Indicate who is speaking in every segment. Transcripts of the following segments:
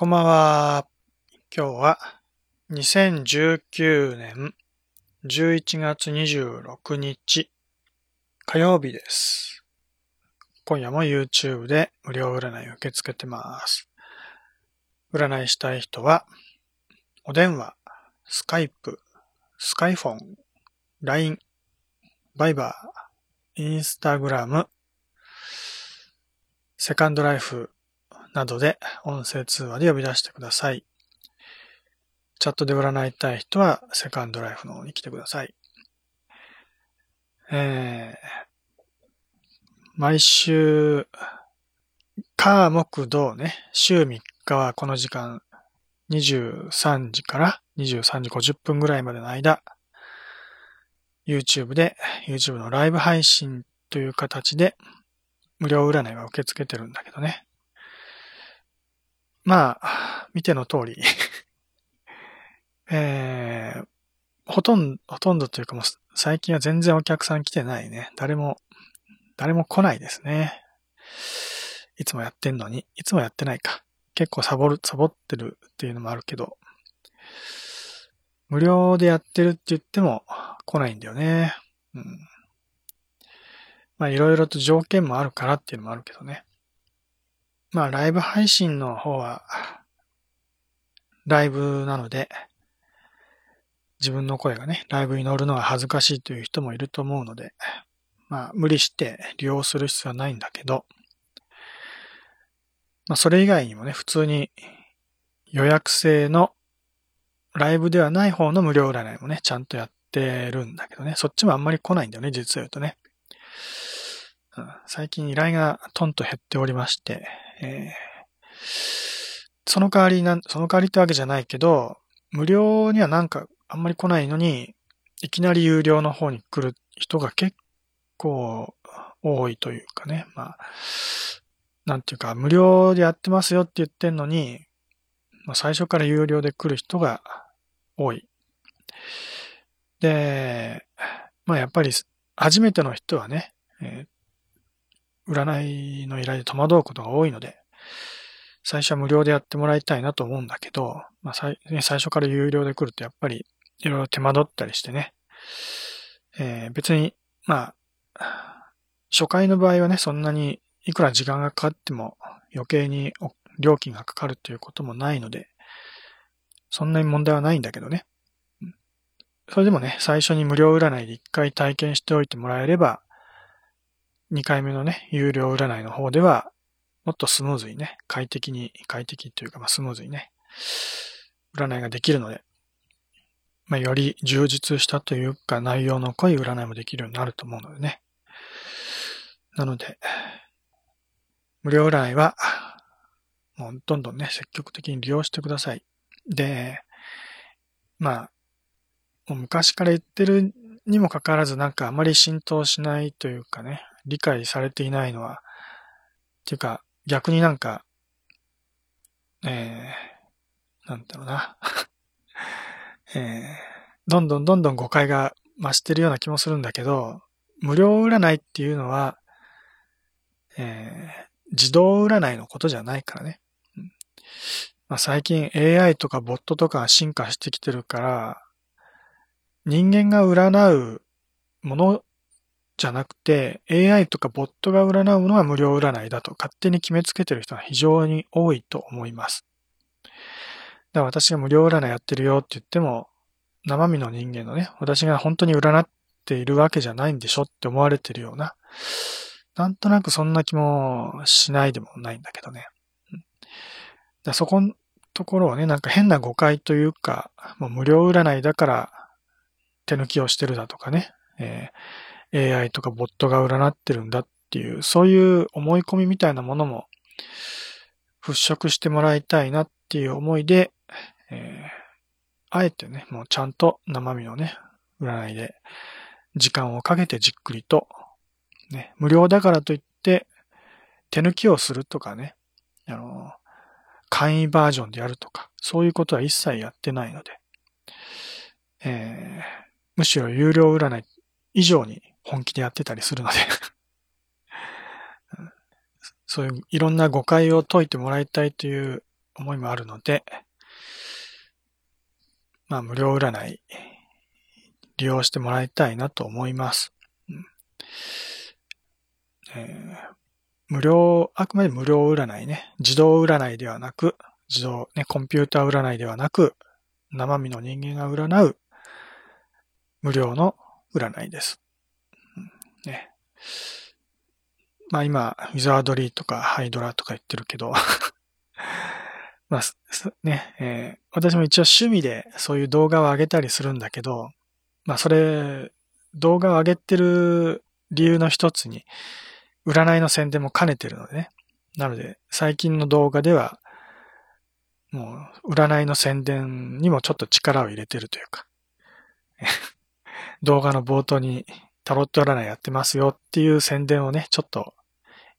Speaker 1: こんばんは。今日は2019年11月26日火曜日です。今夜も YouTube で無料占いを受け付けてます。占いしたい人は、お電話、スカイプ、スカイフォン、LINE、バイバー、インスタグラム、セカンドライフなどで音声通話で呼び出してください。チャットで占いたい人はセカンドライフの方に来てください。えー、毎週、火、木、土ね、週3日はこの時間、23時から23時50分ぐらいまでの間、YouTube で、YouTube のライブ配信という形で、無料占いは受け付けてるんだけどね。まあ、見ての通り、えー、ほとんど、ほとんどというかもう最近は全然お客さん来てないね。誰も、誰も来ないですね。いつもやってんのに、いつもやってないか。結構サボる、サボってるっていうのもあるけど、無料でやってるって言っても来ないんだよね。うん。まあいろいろと条件もあるからっていうのもあるけどね。まあライブ配信の方は、ライブなので、自分の声がね、ライブに乗るのは恥ずかしいという人もいると思うので、まあ無理して利用する必要はないんだけど、まあそれ以外にもね、普通に予約制のライブではない方の無料占いもね、ちゃんとやってるんだけどね、そっちもあんまり来ないんだよね、実を言うとね。最近依頼がトンと減っておりまして、えー、その代わりなん、その代わりってわけじゃないけど、無料にはなんかあんまり来ないのに、いきなり有料の方に来る人が結構多いというかね、まあ、なんていうか、無料でやってますよって言ってんのに、まあ、最初から有料で来る人が多い。で、まあやっぱり初めての人はね、えー、占いの依頼で戸惑うことが多いので、最初は無料でやってもらいたいなと思うんだけど、まあ最ね、最初から有料で来るとやっぱりいろいろ手間取ったりしてね、えー、別に、まあ、初回の場合はね、そんなにいくら時間がかかっても余計に料金がかかるということもないので、そんなに問題はないんだけどね。それでもね、最初に無料占いで一回体験しておいてもらえれば、二回目のね、有料占いの方では、もっとスムーズにね、快適に、快適というか、まあ、スムーズにね、占いができるので、まあ、より充実したというか、内容の濃い占いもできるようになると思うのでね。なので、無料占いは、もうどんどんね、積極的に利用してください。で、まあ、昔から言ってるにもかかわらずなんかあまり浸透しないというかね、理解されていないのは、っていうか逆になんか、えー、なんだろうな、えー、どんどんどんどん誤解が増してるような気もするんだけど、無料占いっていうのは、えー、自動占いのことじゃないからね。うんまあ、最近 AI とかボットとか進化してきてるから、人間が占うものじゃなくて、AI とかボットが占うのは無料占いだと勝手に決めつけてる人は非常に多いと思います。だから私が無料占いやってるよって言っても、生身の人間のね、私が本当に占っているわけじゃないんでしょって思われてるような、なんとなくそんな気もしないでもないんだけどね。だそこのところはね、なんか変な誤解というか、もう無料占いだから手抜きをしてるだとかね、えー、AI とかボットが占ってるんだっていう、そういう思い込みみたいなものも払拭してもらいたいなっていう思いで、えー、あえてね、もうちゃんと生身のね、占いで時間をかけてじっくりと、ね、無料だからといって手抜きをするとかね、あの、簡易バージョンでやるとか、そういうことは一切やってないので、えー、むしろ有料占い以上に本気でやってたりするので そういういろんな誤解を解いてもらいたいという思いもあるので、まあ、無料占い、利用してもらいたいなと思います。うんえー、無料、あくまで無料占いね。自動占いではなく、自動、ね、コンピューター占いではなく、生身の人間が占う無料の占いです。ね、まあ今、ウィザードリーとかハイドラとか言ってるけど。まあ、ね、えー、私も一応趣味でそういう動画を上げたりするんだけど、まあそれ、動画を上げてる理由の一つに、占いの宣伝も兼ねてるのでね。なので、最近の動画では、もう、占いの宣伝にもちょっと力を入れてるというか、動画の冒頭にタロット占いやってますよっていう宣伝をね、ちょっと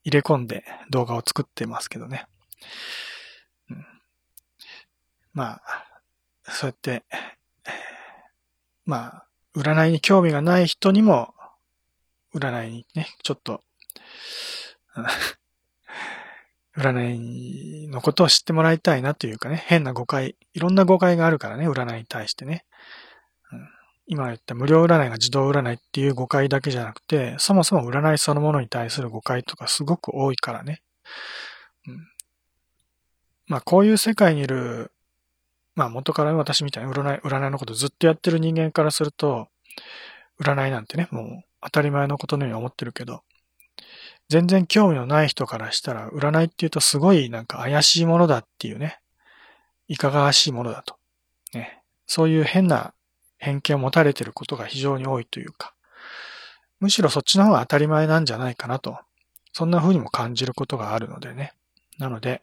Speaker 1: 入れ込んで動画を作ってますけどね。うん、まあ、そうやって、まあ、占いに興味がない人にも、占いにね、ちょっと 占いのことを知ってもらいたいなというかね、変な誤解、いろんな誤解があるからね、占いに対してね。今言った無料占いが自動占いっていう誤解だけじゃなくて、そもそも占いそのものに対する誤解とかすごく多いからね。うん、まあこういう世界にいる、まあ元から私みたいに占い、占いのことずっとやってる人間からすると、占いなんてね、もう当たり前のことのように思ってるけど、全然興味のない人からしたら、占いっていうとすごいなんか怪しいものだっていうね、いかがわしいものだと。ね、そういう変な偏見を持たれていることが非常に多いというか、むしろそっちの方が当たり前なんじゃないかなと、そんな風にも感じることがあるのでね。なので、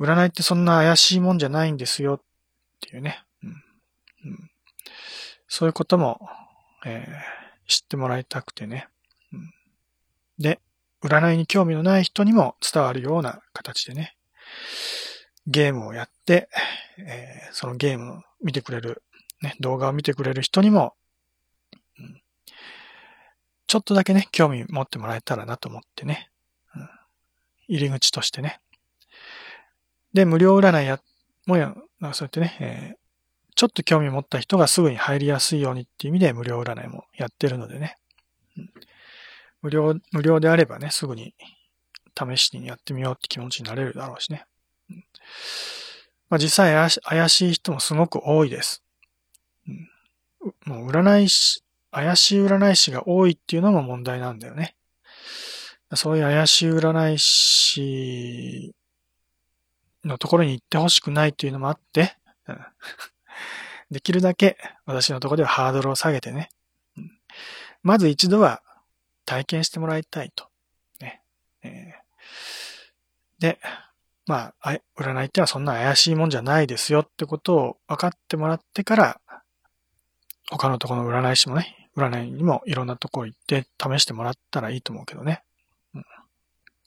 Speaker 1: 占いってそんな怪しいもんじゃないんですよっていうね。うんうん、そういうことも、えー、知ってもらいたくてね。うん、で、占いに興味のない人にも伝わるような形でね、ゲームをやって、えー、そのゲームを見てくれる、ね、動画を見てくれる人にも、ちょっとだけね、興味持ってもらえたらなと思ってね、うん、入り口としてね。で、無料占いや、もや、そうやってね、えー、ちょっと興味持った人がすぐに入りやすいようにっていう意味で無料占いもやってるのでね。うん無料、無料であればね、すぐに試しにやってみようって気持ちになれるだろうしね。うん、まあ、実際怪しい人もすごく多いです。もう占い師、怪しい占い師が多いっていうのも問題なんだよね。そういう怪しい占い師のところに行ってほしくないというのもあって、できるだけ私のところではハードルを下げてね、うん、まず一度は体験してもらいたいと。ね。えー、で、まあ、占いってのはそんな怪しいもんじゃないですよってことを分かってもらってから、他のところの占い師もね、占いにもいろんなとこ行って試してもらったらいいと思うけどね。うん、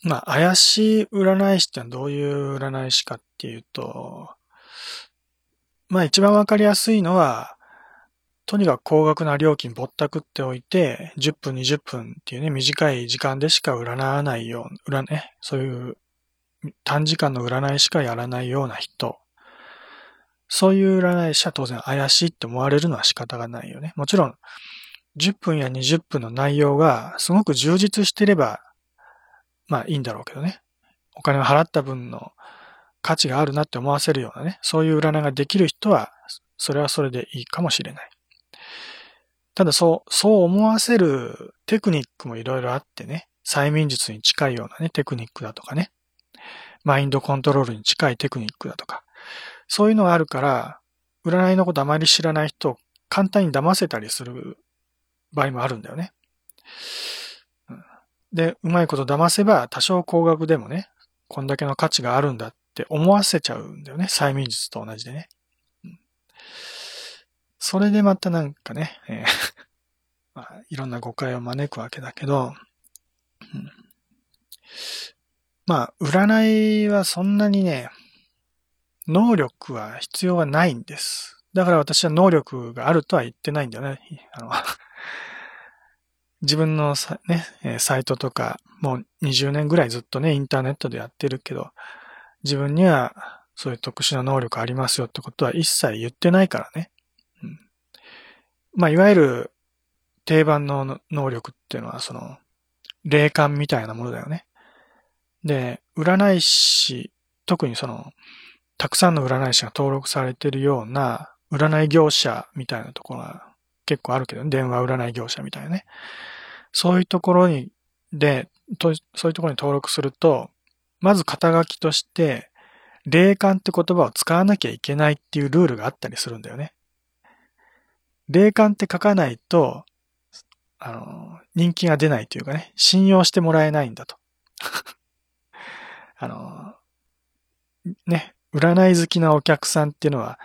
Speaker 1: まあ、怪しい占い師ってのはどういう占い師かっていうと、まあ一番わかりやすいのは、とにかく高額な料金ぼったくっておいて、10分、20分っていうね、短い時間でしか占わないよう、占ね、そういう短時間の占いしかやらないような人。そういう占い師は当然怪しいって思われるのは仕方がないよね。もちろん、10分や20分の内容がすごく充実してれば、まあいいんだろうけどね。お金を払った分の価値があるなって思わせるようなね、そういう占いができる人は、それはそれでいいかもしれない。ただそう、そう思わせるテクニックもいろいろあってね、催眠術に近いようなね、テクニックだとかね、マインドコントロールに近いテクニックだとか、そういうのがあるから、占いのことあまり知らない人を簡単に騙せたりする場合もあるんだよね。で、うまいこと騙せば多少高額でもね、こんだけの価値があるんだって思わせちゃうんだよね。催眠術と同じでね。それでまたなんかね、えー まあ、いろんな誤解を招くわけだけど、うん、まあ、占いはそんなにね、能力は必要はないんです。だから私は能力があるとは言ってないんだよね。あの自分のさ、ね、サイトとか、もう20年ぐらいずっとね、インターネットでやってるけど、自分にはそういう特殊な能力ありますよってことは一切言ってないからね。うん、まあ、いわゆる定番の能力っていうのは、その、霊感みたいなものだよね。で、占い師、特にその、たくさんの占い師が登録されてるような占い業者みたいなところが結構あるけど、ね、電話占い業者みたいなね。そういうところに、で、そういうところに登録すると、まず肩書きとして、霊感って言葉を使わなきゃいけないっていうルールがあったりするんだよね。霊感って書かないと、あの、人気が出ないというかね、信用してもらえないんだと。あの、ね、占い好きなお客さんっていうのは、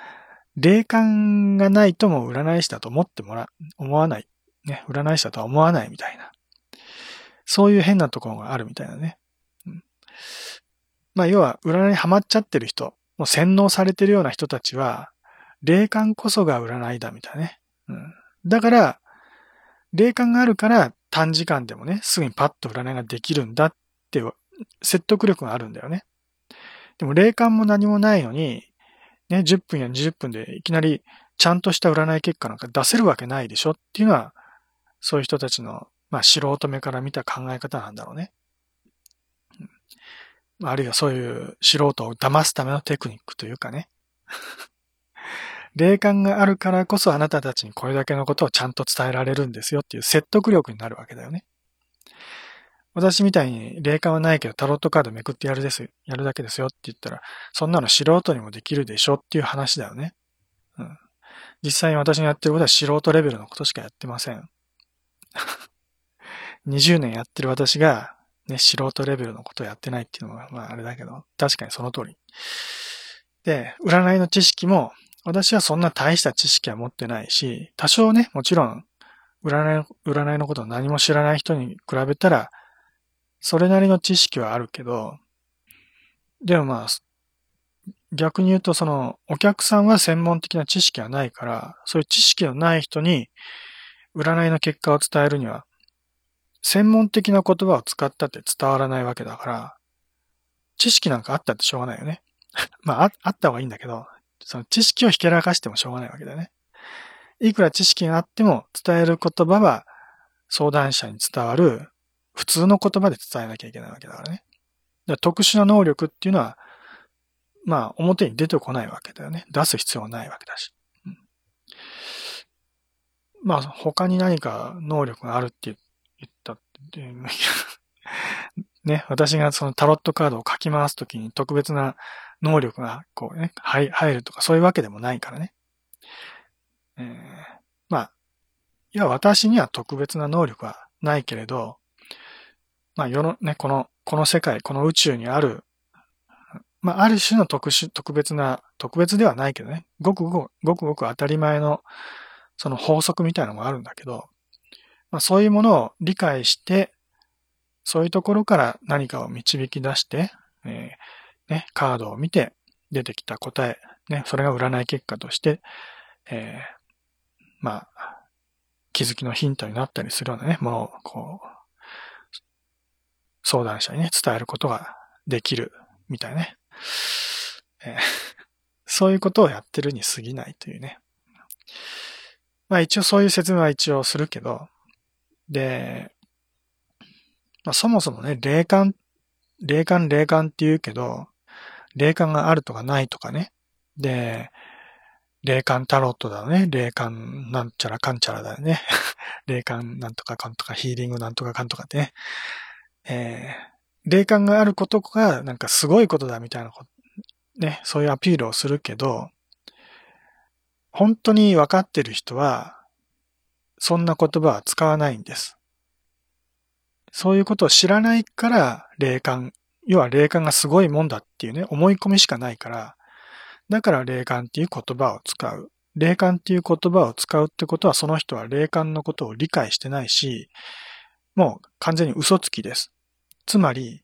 Speaker 1: 霊感がないとも占い師だと思ってもら、思わない。ね、占い師だとは思わないみたいな。そういう変なところがあるみたいなね。うん、まあ、要は、占いにハマっちゃってる人、もう洗脳されてるような人たちは、霊感こそが占いだみたいなね。うん、だから、霊感があるから短時間でもね、すぐにパッと占いができるんだって説得力があるんだよね。でも霊感も何もないのに、ね、10分や20分でいきなりちゃんとした占い結果なんか出せるわけないでしょ？っていうのは、そういう人たちの、まあ素人目から見た考え方なんだろうね。あるいはそういう素人を騙すためのテクニックというかね。霊感があるからこそあなたたちにこれだけのことをちゃんと伝えられるんですよっていう説得力になるわけだよね。私みたいに霊感はないけどタロットカードめくってやるです、やるだけですよって言ったら、そんなの素人にもできるでしょっていう話だよね。うん。実際に私がやってることは素人レベルのことしかやってません。20年やってる私が、ね、素人レベルのことをやってないっていうのは、まああれだけど、確かにその通り。で、占いの知識も、私はそんな大した知識は持ってないし、多少ね、もちろん、占い、占いのことを何も知らない人に比べたら、それなりの知識はあるけど、でもまあ、逆に言うとその、お客さんは専門的な知識はないから、そういう知識のない人に、占いの結果を伝えるには、専門的な言葉を使ったって伝わらないわけだから、知識なんかあったってしょうがないよね。まああ、った方がいいんだけど、その知識をひけらかしてもしょうがないわけだよね。いくら知識があっても伝える言葉は相談者に伝わる普通の言葉で伝えなきゃいけないわけだからね。だ特殊な能力っていうのは、まあ、表に出てこないわけだよね。出す必要はないわけだし。うん、まあ、他に何か能力があるって言ったって、ね、私がそのタロットカードを書き回すときに特別な能力がこうね、入るとかそういうわけでもないからね。えー、まあ、いや、私には特別な能力はないけれど、まあ世のね、この、この世界、この宇宙にある、まあある種の特殊、特別な、特別ではないけどね、ごくごく、ごくごく当たり前の、その法則みたいなのがあるんだけど、まあそういうものを理解して、そういうところから何かを導き出して、えー、ね、カードを見て出てきた答え、ね、それが占い結果として、えー、まあ、気づきのヒントになったりするようなね、ものをこう、相談者にね、伝えることができるみたいね。えー、そういうことをやってるに過ぎないというね。まあ一応そういう説明は一応するけど、で、まあそもそもね、霊感、霊感、霊感って言うけど、霊感があるとかないとかね。で、霊感タロットだね。霊感なんちゃらかんちゃらだよね。霊感なんとかかんとかヒーリングなんとかかんとかってね。えー、霊感があることがなんかすごいことだみたいなこと、ね、そういうアピールをするけど、本当に分かってる人は、そんな言葉は使わないんです。そういうことを知らないから霊感、要は霊感がすごいもんだっていうね、思い込みしかないから、だから霊感っていう言葉を使う。霊感っていう言葉を使うってことはその人は霊感のことを理解してないし、もう完全に嘘つきです。つまり、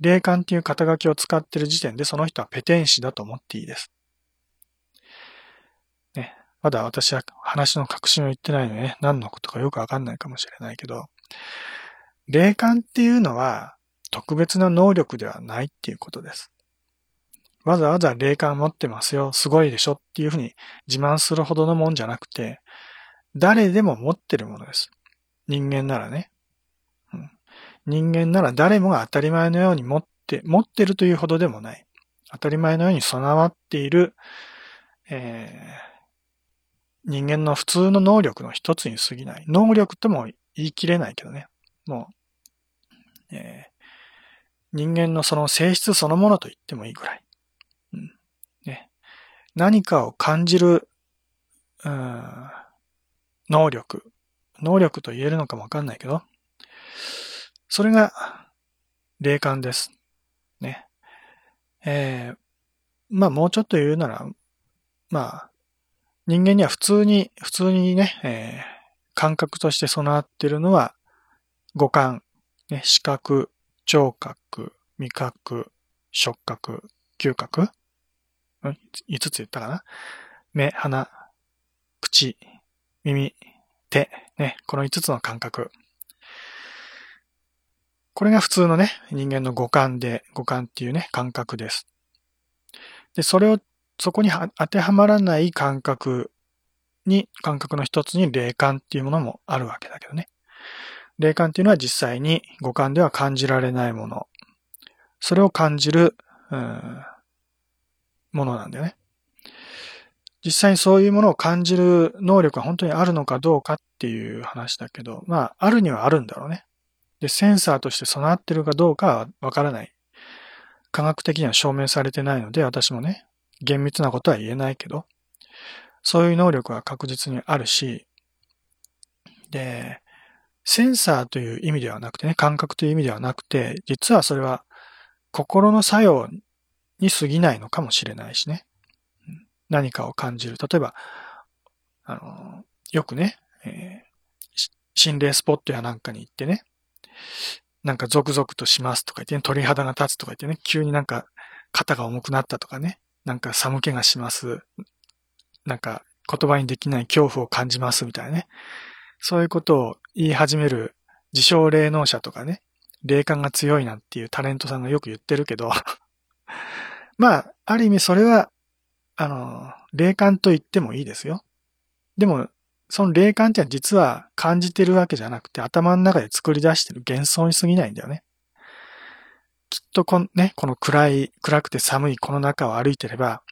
Speaker 1: 霊感っていう肩書きを使ってる時点でその人はペテン師だと思っていいです。ね。まだ私は話の確信を言ってないのでね、何のことかよくわかんないかもしれないけど、霊感っていうのは特別な能力ではないっていうことです。わざわざ霊感持ってますよ、すごいでしょっていうふうに自慢するほどのもんじゃなくて、誰でも持ってるものです。人間ならね。人間なら誰もが当たり前のように持って、持ってるというほどでもない。当たり前のように備わっている、えー、人間の普通の能力の一つに過ぎない。能力とも言い切れないけどね。もう、えー、人間のその性質そのものと言ってもいいぐらい。うんね、何かを感じる、うん、能力。能力と言えるのかもわかんないけど、それが霊感です。ね。えー、まあもうちょっと言うなら、まあ、人間には普通に、普通にね、えー、感覚として備わっているのは、五感、ね、視覚、聴覚、味覚、触覚、嗅覚、うん、5つ言ったかな？目、鼻、口、耳、手、ね、この5つの感覚。これが普通のね、人間の五感で、五感っていうね、感覚です。で、それを、そこに当てはまらない感覚に、感覚の一つに霊感っていうものもあるわけだけどね。霊感っていうのは実際に五感では感じられないもの。それを感じる、うん、ものなんだよね。実際にそういうものを感じる能力が本当にあるのかどうかっていう話だけど、まあ、あるにはあるんだろうね。で、センサーとして備わってるかどうかはわからない。科学的には証明されてないので、私もね、厳密なことは言えないけど、そういう能力は確実にあるし、で、センサーという意味ではなくてね、感覚という意味ではなくて、実はそれは心の作用に過ぎないのかもしれないしね。何かを感じる。例えば、あの、よくね、えー、心霊スポットやなんかに行ってね、なんかゾクゾクとしますとか言ってね、鳥肌が立つとか言ってね、急になんか肩が重くなったとかね、なんか寒気がします。なんか言葉にできない恐怖を感じますみたいなね。そういうことを言い始める自称霊能者とかね、霊感が強いなんていうタレントさんがよく言ってるけど まあ、ある意味それは、あの、霊感と言ってもいいですよ。でも、その霊感ってのは実は感じてるわけじゃなくて頭の中で作り出してる幻想に過ぎないんだよね。きっとこのね、この暗い、暗くて寒いこの中を歩いてれば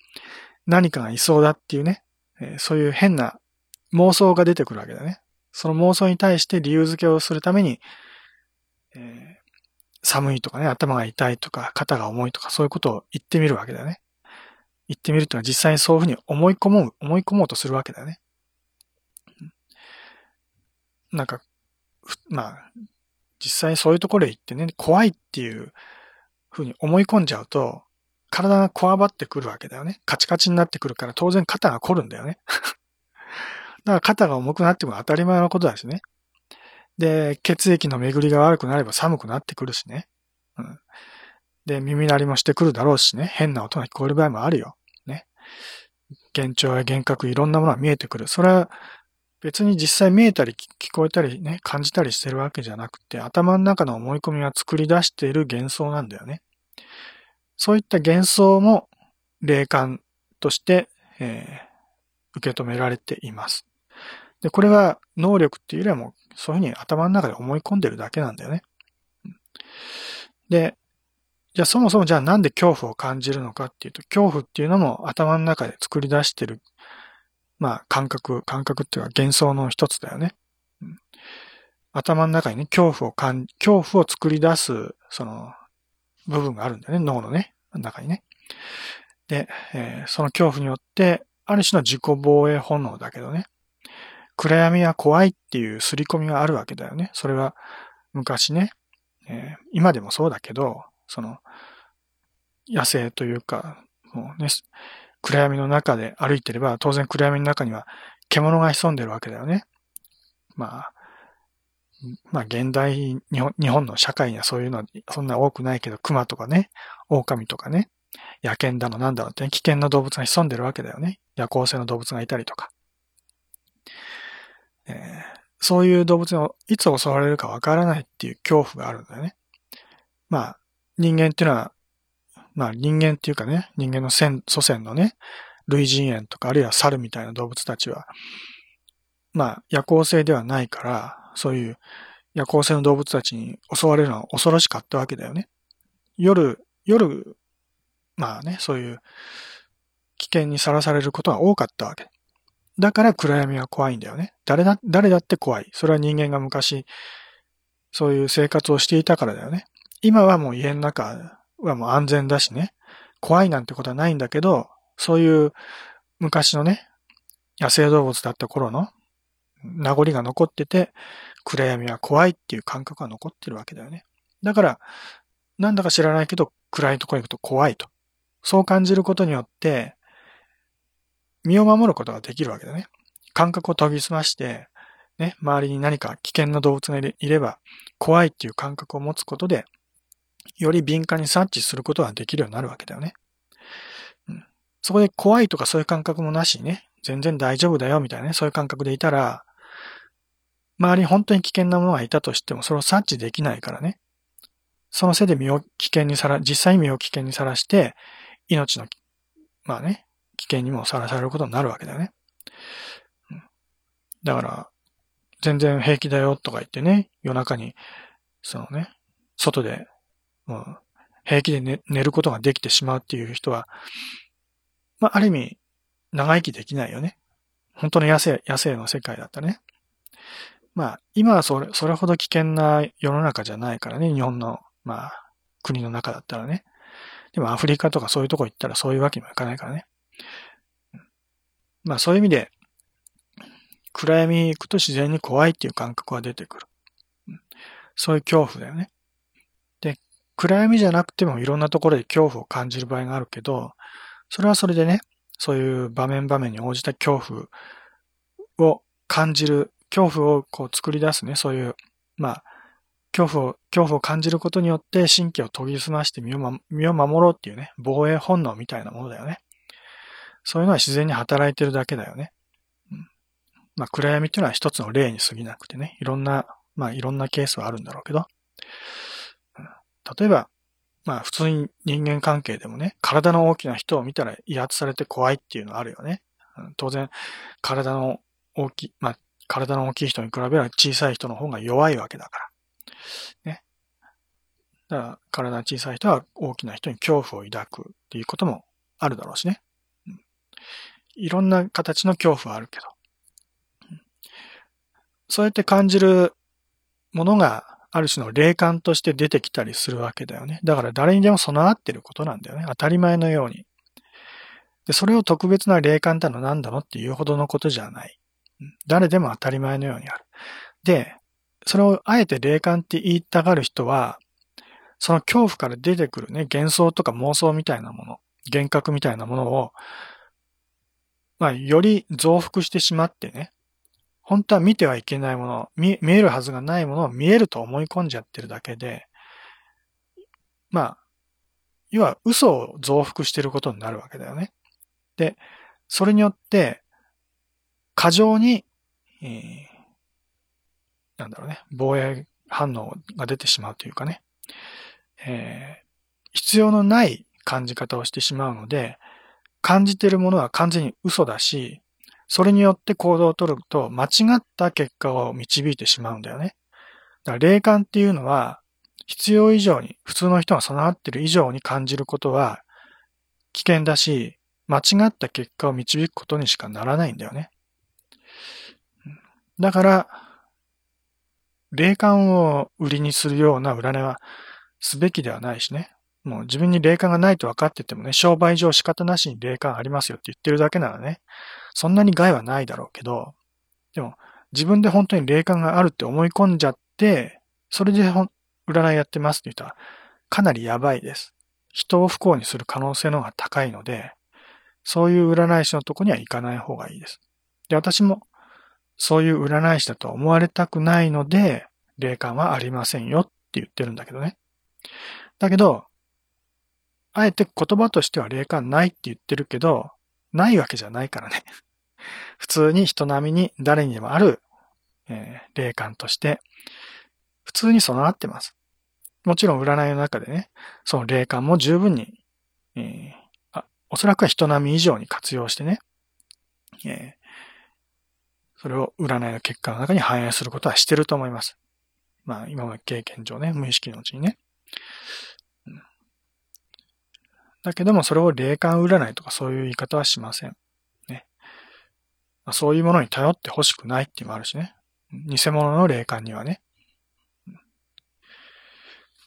Speaker 1: 何かがいそうだっていうね、そういう変な妄想が出てくるわけだね。その妄想に対して理由付けをするために、えー、寒いとかね、頭が痛いとか、肩が重いとか、そういうことを言ってみるわけだよね。言ってみるっていうのは実際にそういうふうに思い込もう、思い込もうとするわけだよね。なんか、まあ、実際そういうところへ行ってね、怖いっていうふうに思い込んじゃうと、体がこわばってくるわけだよね。カチカチになってくるから当然肩が凝るんだよね。だから肩が重くなっても当たり前のことだしね。で、血液の巡りが悪くなれば寒くなってくるしね。うん。で、耳鳴りもしてくるだろうしね。変な音が聞こえる場合もあるよ。ね。幻聴や幻覚いろんなものが見えてくる。それは別に実際見えたり聞こえたりね、感じたりしてるわけじゃなくて、頭の中の思い込みが作り出している幻想なんだよね。そういった幻想も霊感として、えー、受け止められています。で、これは能力っていうよりはもうそういうふうに頭の中で思い込んでるだけなんだよね。で、じゃあそもそもじゃあなんで恐怖を感じるのかっていうと、恐怖っていうのも頭の中で作り出してるまあ、感覚、感覚っていうか幻想の一つだよね。うん、頭の中にね、恐怖を感、恐怖を作り出す、その、部分があるんだよね、脳のね、中にね。で、えー、その恐怖によって、ある種の自己防衛本能だけどね、暗闇は怖いっていう刷り込みがあるわけだよね。それは昔ね、えー、今でもそうだけど、その、野生というか、もうね、暗闇の中で歩いてれば、当然暗闇の中には獣が潜んでるわけだよね。まあ、まあ現代日本、日本の社会にはそういうのはそんな多くないけど、熊とかね、狼とかね、野犬だのなんだのって、危険な動物が潜んでるわけだよね。夜行性の動物がいたりとか。えー、そういう動物にいつ襲われるかわからないっていう恐怖があるんだよね。まあ、人間っていうのはまあ人間っていうかね、人間の先祖先のね、類人猿とか、あるいは猿みたいな動物たちは、まあ夜行性ではないから、そういう夜行性の動物たちに襲われるのは恐ろしかったわけだよね。夜、夜、まあね、そういう危険にさらされることが多かったわけ。だから暗闇は怖いんだよね。誰だ、誰だって怖い。それは人間が昔、そういう生活をしていたからだよね。今はもう家の中はもう安全だしね。怖いなんてことはないんだけど、そういう昔のね、野生動物だった頃の名残が残ってて、暗闇は怖いっていう感覚が残ってるわけだよね。だから、なんだか知らないけど、暗いところに行くと怖いと。そう感じることによって、身を守ることができるわけだね。感覚を研ぎ澄まして、ね、周りに何か危険な動物がいれば、怖いっていう感覚を持つことで、より敏感に察知することができるようになるわけだよね。うん、そこで怖いとかそういう感覚もなしにね、全然大丈夫だよみたいなね、そういう感覚でいたら、周りに本当に危険なものがいたとしても、それを察知できないからね。そのせいで身を危険にさら、実際に身を危険にさらして、命の、まあね、危険にもさらされることになるわけだよね。だから、全然平気だよとか言ってね、夜中に、そのね、外で、もう、平気で寝寝ることができてしまうっていう人は、まあ、ある意味、長生きできないよね。本当の野生、野生の世界だったね。まあ、今はそれ、それほど危険な世の中じゃないからね、日本の、まあ、国の中だったらね。でもアフリカとかそういうとこ行ったらそういうわけにもいかないからね。まあそういう意味で、暗闇行くと自然に怖いっていう感覚が出てくる。そういう恐怖だよね。暗闇じゃなくてもいろんなところで恐怖を感じる場合があるけど、それはそれでね、そういう場面場面に応じた恐怖を感じる、恐怖をこう作り出すね、そういう、まあ、恐怖を、恐怖を感じることによって神経を研ぎ澄まして身を,、ま、身を守ろうっていうね、防衛本能みたいなものだよね。そういうのは自然に働いてるだけだよね。うん、まあ、暗闇っていうのは一つの例に過ぎなくてね、いろんな、まあ、いろんなケースはあるんだろうけど、例えば、まあ、普通に人間関係でもね、体の大きな人を見たら威圧されて怖いっていうのはあるよね。当然、体の大きい、まあ、体の大きい人に比べれば小さい人の方が弱いわけだから。ね。だから、体の小さい人は大きな人に恐怖を抱くっていうこともあるだろうしね。いろんな形の恐怖はあるけど、そうやって感じるものがある種の霊感として出てきたりするわけだよね。だから誰にでも備わってることなんだよね。当たり前のように。で、それを特別な霊感ってのは何だのっていうほどのことじゃない。誰でも当たり前のようにある。で、それをあえて霊感って言いたがる人は、その恐怖から出てくるね、幻想とか妄想みたいなもの、幻覚みたいなものをまあ、より増幅してしまってね、本当は見てはいけないもの、見見えるはずがないものを見えると思い込んじゃってるだけで、まあ、要は嘘を増幅してることになるわけだよね。で、それによって、過剰に、えー、なんだろうね、防衛反応が出てしまうというかね、えー、必要のない感じ方をしてしまうので、感じてるものは完全に嘘だし、それによって行動を取ると間違った結果を導いてしまうんだよね。だから霊感っていうのは必要以上に、普通の人が備わってる以上に感じることは危険だし、間違った結果を導くことにしかならないんだよね。だから、霊感を売りにするような占いはすべきではないしね。もう自分に霊感がないと分かっててもね、商売上仕方なしに霊感ありますよって言ってるだけならね、そんなに害はないだろうけど、でも自分で本当に霊感があるって思い込んじゃって、それで占いやってますって言ったら、かなりやばいです。人を不幸にする可能性の方が高いので、そういう占い師のとこには行かない方がいいです。で、私もそういう占い師だと思われたくないので、霊感はありませんよって言ってるんだけどね。だけど、あえて言葉としては霊感ないって言ってるけど、ないわけじゃないからね。普通に人並みに誰にでもある、えー、霊感として、普通に備わってます。もちろん占いの中でね、その霊感も十分にえー、あ、おそらくは人並み以上に活用してね、えー、それを占いの結果の中に反映することはしてると思います。まあ、今まで経験上ね、無意識のうちにね。だけども、それを霊感占いとかそういう言い方はしません。ま、そういうものに頼ってほしくないっていうのもあるしね。偽物の霊感にはね。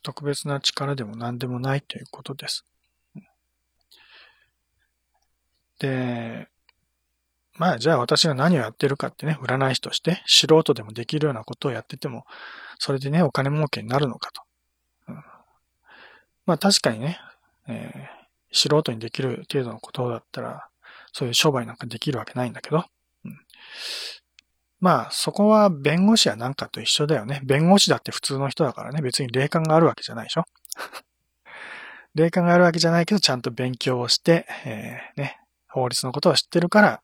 Speaker 1: 特別な力でも何でもないということです。で、まあじゃあ私が何をやってるかってね、占い師として素人でもできるようなことをやってても、それでね、お金儲けになるのかと。うん、まあ確かにね、えー、素人にできる程度のことだったら、そういう商売なんかできるわけないんだけど、まあそこは弁護士やなんかと一緒だよね。弁護士だって普通の人だからね、別に霊感があるわけじゃないでしょ。霊感があるわけじゃないけど、ちゃんと勉強をして、えー、ね、法律のことを知ってるから、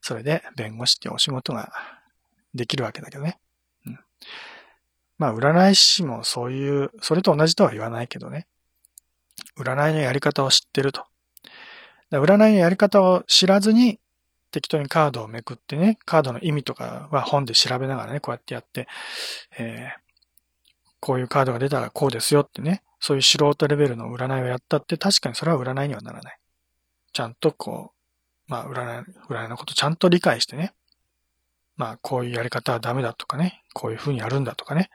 Speaker 1: それで弁護士ってお仕事ができるわけだけどね。うん、まあ、占い師もそういう、それと同じとは言わないけどね。占いのやり方を知ってると。占いのやり方を知らずに適当にカードをめくってね、カードの意味とかは本で調べながらね、こうやってやって、えー、こういうカードが出たらこうですよってね、そういう素人レベルの占いをやったって確かにそれは占いにはならない。ちゃんとこう、まあ、占い、占いのことちゃんと理解してね。まあ、こういうやり方はダメだとかね。こういうふうにやるんだとかね。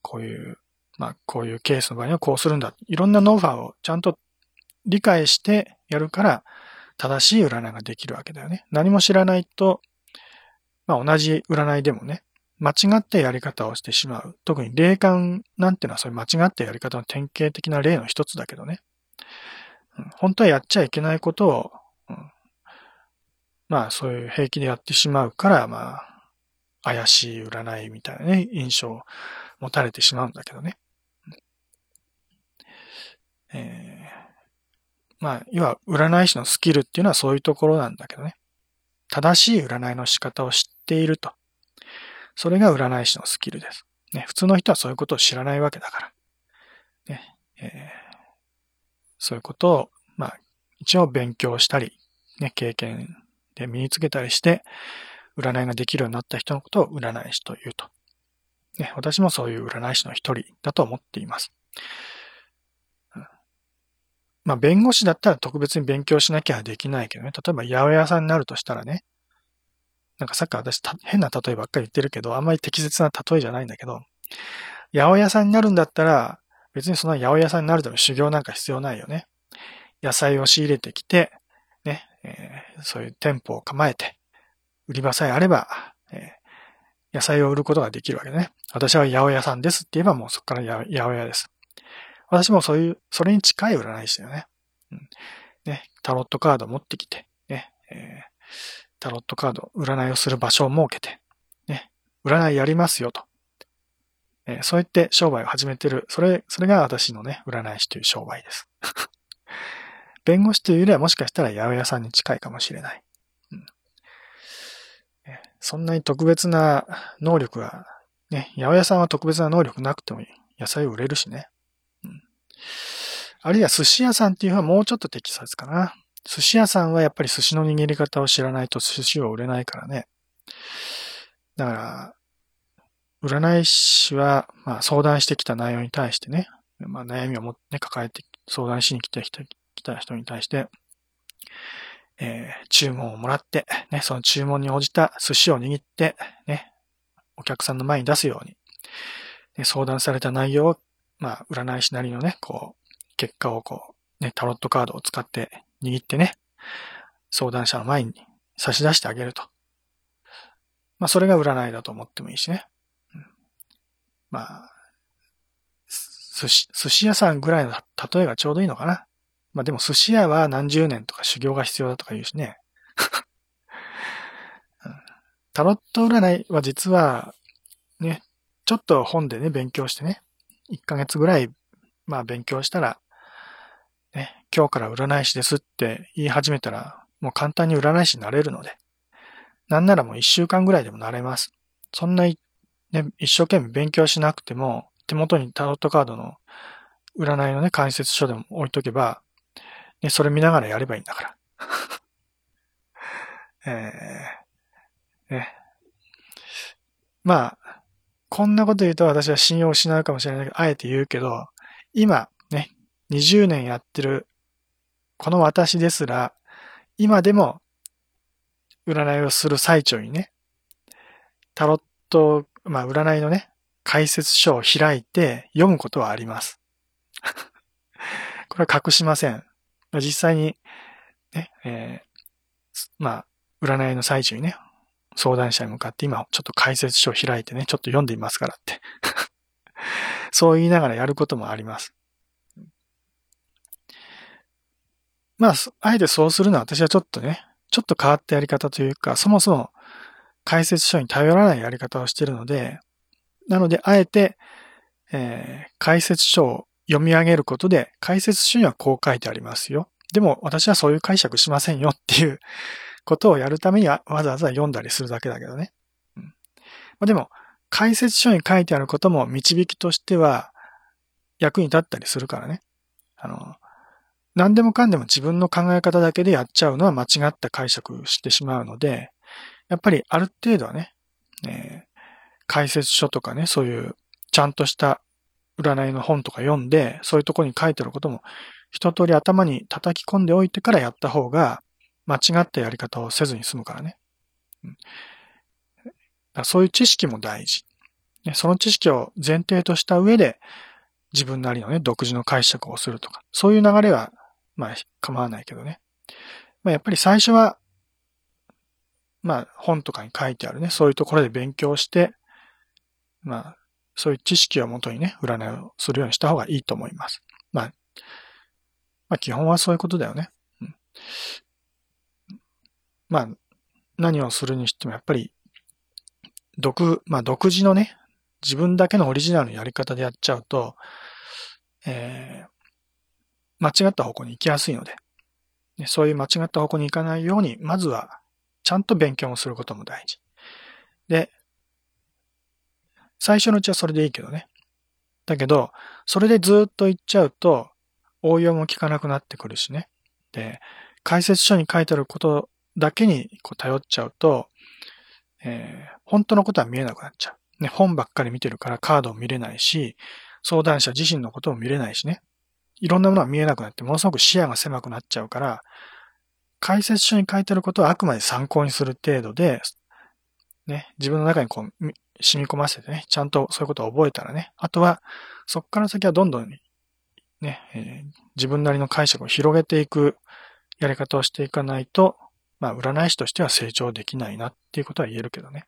Speaker 1: こういう、まあ、こういうケースの場合にはこうするんだ。いろんなノウハウをちゃんと理解してやるから、正しい占いができるわけだよね。何も知らないと、まあ、同じ占いでもね、間違ったやり方をしてしまう。特に霊感なんていうのはそういう間違ったやり方の典型的な例の一つだけどね。本当はやっちゃいけないことを、まあそういう平気でやってしまうから、まあ、怪しい占いみたいなね、印象を持たれてしまうんだけどね。えー、まあ、要は占い師のスキルっていうのはそういうところなんだけどね。正しい占いの仕方を知っていると。それが占い師のスキルです。ね、普通の人はそういうことを知らないわけだから。ねえーそういうことを、まあ、一応勉強したり、ね、経験で身につけたりして、占いができるようになった人のことを占い師というと。ね、私もそういう占い師の一人だと思っています。まあ、弁護士だったら特別に勉強しなきゃできないけどね。例えば、八百屋さんになるとしたらね。なんかさっき私変な例えばっかり言ってるけど、あんまり適切な例えじゃないんだけど、八百屋さんになるんだったら、別にその八百屋さんになるための修行なんか必要ないよね。野菜を仕入れてきて、ね、えー、そういう店舗を構えて、売り場さえあれば、えー、野菜を売ることができるわけね。私は八百屋さんですって言えばもうそこから八百屋です。私もそういう、それに近い占い師だよね。うん。ね、タロットカード持ってきて、ね、えー、タロットカード、占いをする場所を設けて、ね、占いやりますよと。えー、そうやって商売を始めてる。それ、それが私のね、占い師という商売です。弁護士というよりはもしかしたら八百屋さんに近いかもしれない。うん、そんなに特別な能力が、ね、八百屋さんは特別な能力なくても野菜を売れるしね。あるいは寿司屋さんっていうのはもうちょっと適切かな。寿司屋さんはやっぱり寿司の握り方を知らないと寿司を売れないからね。だから、占い師は、まあ、相談してきた内容に対してね、まあ、悩みをも、ね、抱えて相談しに来た人来た人に対して、えー、注文をもらって、ね、その注文に応じた寿司を握って、ね、お客さんの前に出すように、ね、相談された内容を、まあ、占い師なりのね、こう、結果をこう、ね、タロットカードを使って握ってね、相談者の前に差し出してあげると。まあ、それが占いだと思ってもいいしね。まあ、寿司、寿司屋さんぐらいの例えがちょうどいいのかな。まあでも寿司屋は何十年とか修行が必要だとか言うしね。タロット占いは実は、ね、ちょっと本でね、勉強してね、1ヶ月ぐらい、まあ勉強したら、ね、今日から占い師ですって言い始めたら、もう簡単に占い師になれるので、なんならもう1週間ぐらいでもなれます。そんなね、一生懸命勉強しなくても、手元にタロットカードの占いのね、解説書でも置いとけば、ね、それ見ながらやればいいんだから。えー、ね。まあ、こんなこと言うと私は信用を失うかもしれないけど、あえて言うけど、今、ね、20年やってる、この私ですら、今でも、占いをする最中にね、タロット、まあ、占いのね、解説書を開いて読むことはあります。これは隠しません。実際に、ね、えー、まあ、占いの最中にね、相談者に向かって今ちょっと解説書を開いてね、ちょっと読んでみますからって そう言いながらやることもあります。まあ、あえてそうするのは私はちょっとね、ちょっと変わったやり方というか、そもそも解説書に頼らないやり方をしているので、なので、あえて、えー、解説書を読み上げることで、解説書にはこう書いてありますよ。でも私はそういう解釈しませんよっていうことをやるためにはわざわざ読んだりするだけだけどね。うんまあ、でも、解説書に書いてあることも導きとしては役に立ったりするからね。あの、何でもかんでも自分の考え方だけでやっちゃうのは間違った解釈してしまうので、やっぱりある程度はね、えー、解説書とかね、そういうちゃんとした占いの本とか読んで、そういうとこに書いてあることも一通り頭に叩き込んでおいてからやった方が、間違ったやり方をせずに済むからね。うん、だそういう知識も大事。その知識を前提とした上で、自分なりのね、独自の解釈をするとか、そういう流れは、まあ、構わないけどね。まあ、やっぱり最初は、まあ、本とかに書いてあるね、そういうところで勉強して、まあ、そういう知識をもとにね、占いをするようにした方がいいと思います。まあ、まあ基本はそういうことだよね。うん、まあ、何をするにしてもやっぱり、独、まあ独自のね、自分だけのオリジナルのやり方でやっちゃうと、えー、間違った方向に行きやすいので、ね、そういう間違った方向に行かないように、まずは、ちゃんと勉強をすることも大事。で、最初のうちはそれでいいけどね。だけど、それでずっと言っちゃうと、応用も効かなくなってくるしね。で、解説書に書いてあることだけにこう頼っちゃうと、えー、本当のことは見えなくなっちゃう。ね、本ばっかり見てるからカードを見れないし、相談者自身のことも見れないしね。いろんなものが見えなくなって、ものすごく視野が狭くなっちゃうから、解説書に書いてることはあくまで参考にする程度で、ね、自分の中にこう染み込ませてね、ちゃんとそういうことを覚えたらね、あとは、そこから先はどんどんね、えー、自分なりの解釈を広げていくやり方をしていかないと、まあ、占い師としては成長できないなっていうことは言えるけどね。